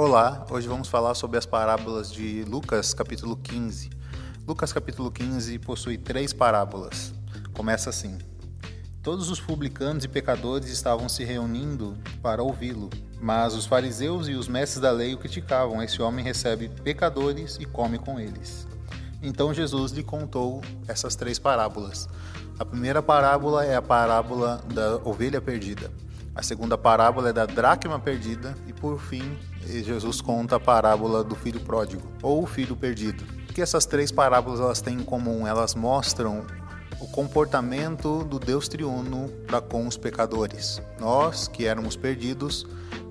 Olá, hoje vamos falar sobre as parábolas de Lucas capítulo 15. Lucas capítulo 15 possui três parábolas. Começa assim: Todos os publicanos e pecadores estavam se reunindo para ouvi-lo, mas os fariseus e os mestres da lei o criticavam. Esse homem recebe pecadores e come com eles. Então Jesus lhe contou essas três parábolas. A primeira parábola é a parábola da ovelha perdida. A segunda parábola é da dracma perdida e por fim, Jesus conta a parábola do filho pródigo ou o filho perdido. O que essas três parábolas elas têm em comum? Elas mostram o comportamento do Deus triuno para com os pecadores. Nós, que éramos perdidos,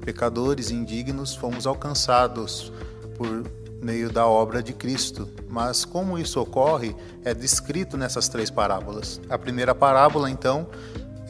pecadores indignos, fomos alcançados por meio da obra de Cristo. Mas como isso ocorre é descrito nessas três parábolas. A primeira parábola, então,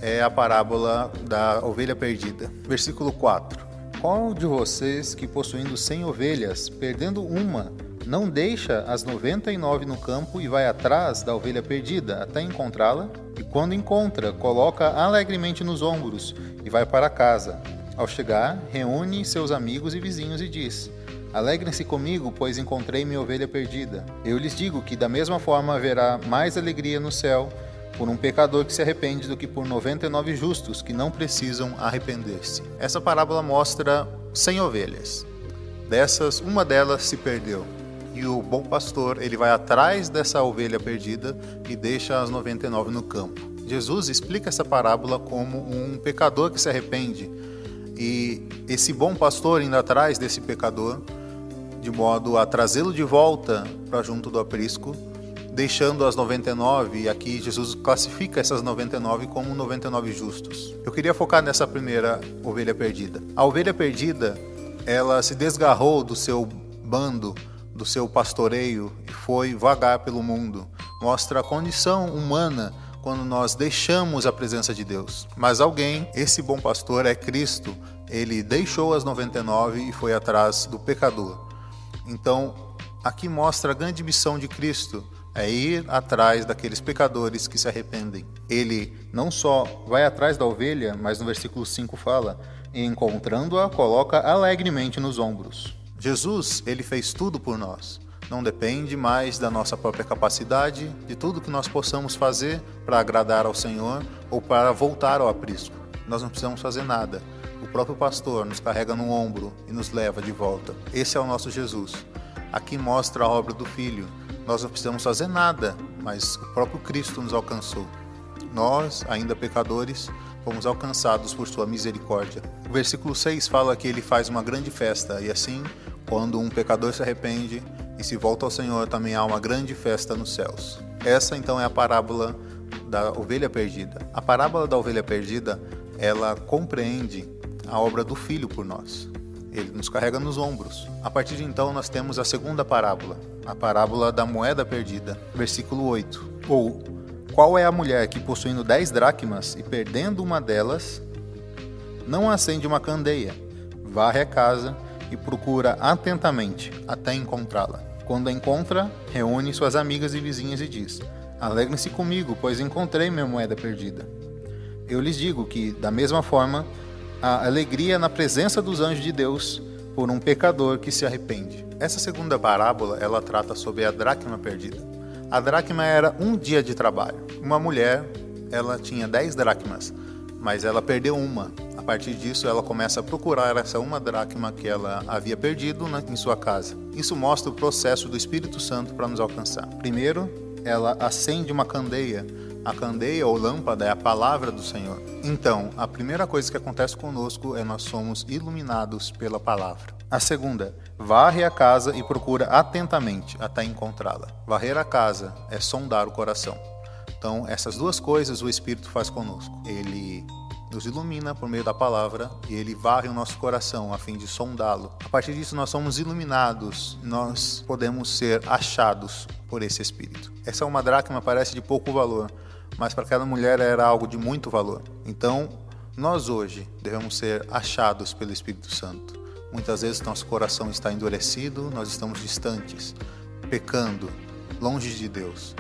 é a parábola da ovelha perdida. Versículo 4. Qual de vocês que possuindo cem ovelhas, perdendo uma, não deixa as noventa e nove no campo e vai atrás da ovelha perdida até encontrá-la? E quando encontra, coloca alegremente nos ombros e vai para casa. Ao chegar, reúne seus amigos e vizinhos e diz: Alegrem-se comigo, pois encontrei minha ovelha perdida. Eu lhes digo que da mesma forma haverá mais alegria no céu por um pecador que se arrepende do que por 99 justos que não precisam arrepender-se. Essa parábola mostra 100 ovelhas. Dessas, uma delas se perdeu. E o bom pastor, ele vai atrás dessa ovelha perdida e deixa as 99 no campo. Jesus explica essa parábola como um pecador que se arrepende. E esse bom pastor indo atrás desse pecador, de modo a trazê-lo de volta para junto do aprisco, deixando as 99, e aqui Jesus classifica essas 99 como 99 justos. Eu queria focar nessa primeira ovelha perdida. A ovelha perdida, ela se desgarrou do seu bando, do seu pastoreio e foi vagar pelo mundo. Mostra a condição humana quando nós deixamos a presença de Deus. Mas alguém, esse bom pastor é Cristo, ele deixou as 99 e foi atrás do pecador. Então, aqui mostra a grande missão de Cristo é ir atrás daqueles pecadores que se arrependem. Ele não só vai atrás da ovelha, mas no versículo 5 fala: encontrando-a, coloca alegremente nos ombros. Jesus, ele fez tudo por nós. Não depende mais da nossa própria capacidade, de tudo que nós possamos fazer para agradar ao Senhor ou para voltar ao aprisco. Nós não precisamos fazer nada. O próprio pastor nos carrega no ombro e nos leva de volta. Esse é o nosso Jesus. Aqui mostra a obra do Filho, nós não precisamos fazer nada, mas o próprio Cristo nos alcançou. Nós, ainda pecadores, fomos alcançados por sua misericórdia. O versículo 6 fala que ele faz uma grande festa, e assim, quando um pecador se arrepende e se volta ao Senhor, também há uma grande festa nos céus. Essa então é a parábola da ovelha perdida. A parábola da ovelha perdida, ela compreende a obra do filho por nós. Ele nos carrega nos ombros. A partir de então, nós temos a segunda parábola, a parábola da moeda perdida, versículo 8. Ou, qual é a mulher que, possuindo dez dracmas e perdendo uma delas, não acende uma candeia, varre a casa e procura atentamente até encontrá-la? Quando a encontra, reúne suas amigas e vizinhas e diz: Alegrem-se comigo, pois encontrei minha moeda perdida. Eu lhes digo que, da mesma forma, a alegria na presença dos anjos de Deus por um pecador que se arrepende. Essa segunda parábola, ela trata sobre a dracma perdida. A dracma era um dia de trabalho. Uma mulher, ela tinha dez dracmas, mas ela perdeu uma. A partir disso, ela começa a procurar essa uma dracma que ela havia perdido na, em sua casa. Isso mostra o processo do Espírito Santo para nos alcançar. Primeiro, ela acende uma candeia a candeia ou lâmpada é a palavra do Senhor. Então, a primeira coisa que acontece conosco é nós somos iluminados pela palavra. A segunda, varre a casa e procura atentamente até encontrá-la. Varrer a casa é sondar o coração. Então, essas duas coisas o Espírito faz conosco. Ele nos ilumina por meio da palavra e ele varre o nosso coração a fim de sondá-lo. A partir disso, nós somos iluminados, nós podemos ser achados por esse Espírito. Essa é uma dracma parece de pouco valor, mas para aquela mulher era algo de muito valor. Então, nós hoje devemos ser achados pelo Espírito Santo. Muitas vezes nosso coração está endurecido, nós estamos distantes, pecando, longe de Deus.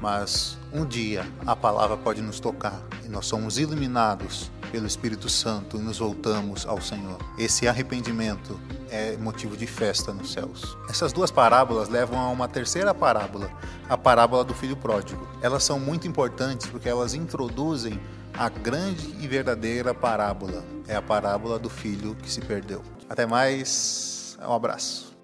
Mas um dia a palavra pode nos tocar e nós somos iluminados pelo Espírito Santo e nos voltamos ao Senhor. Esse arrependimento é motivo de festa nos céus. Essas duas parábolas levam a uma terceira parábola, a parábola do filho pródigo. Elas são muito importantes porque elas introduzem a grande e verdadeira parábola. É a parábola do filho que se perdeu. Até mais, um abraço.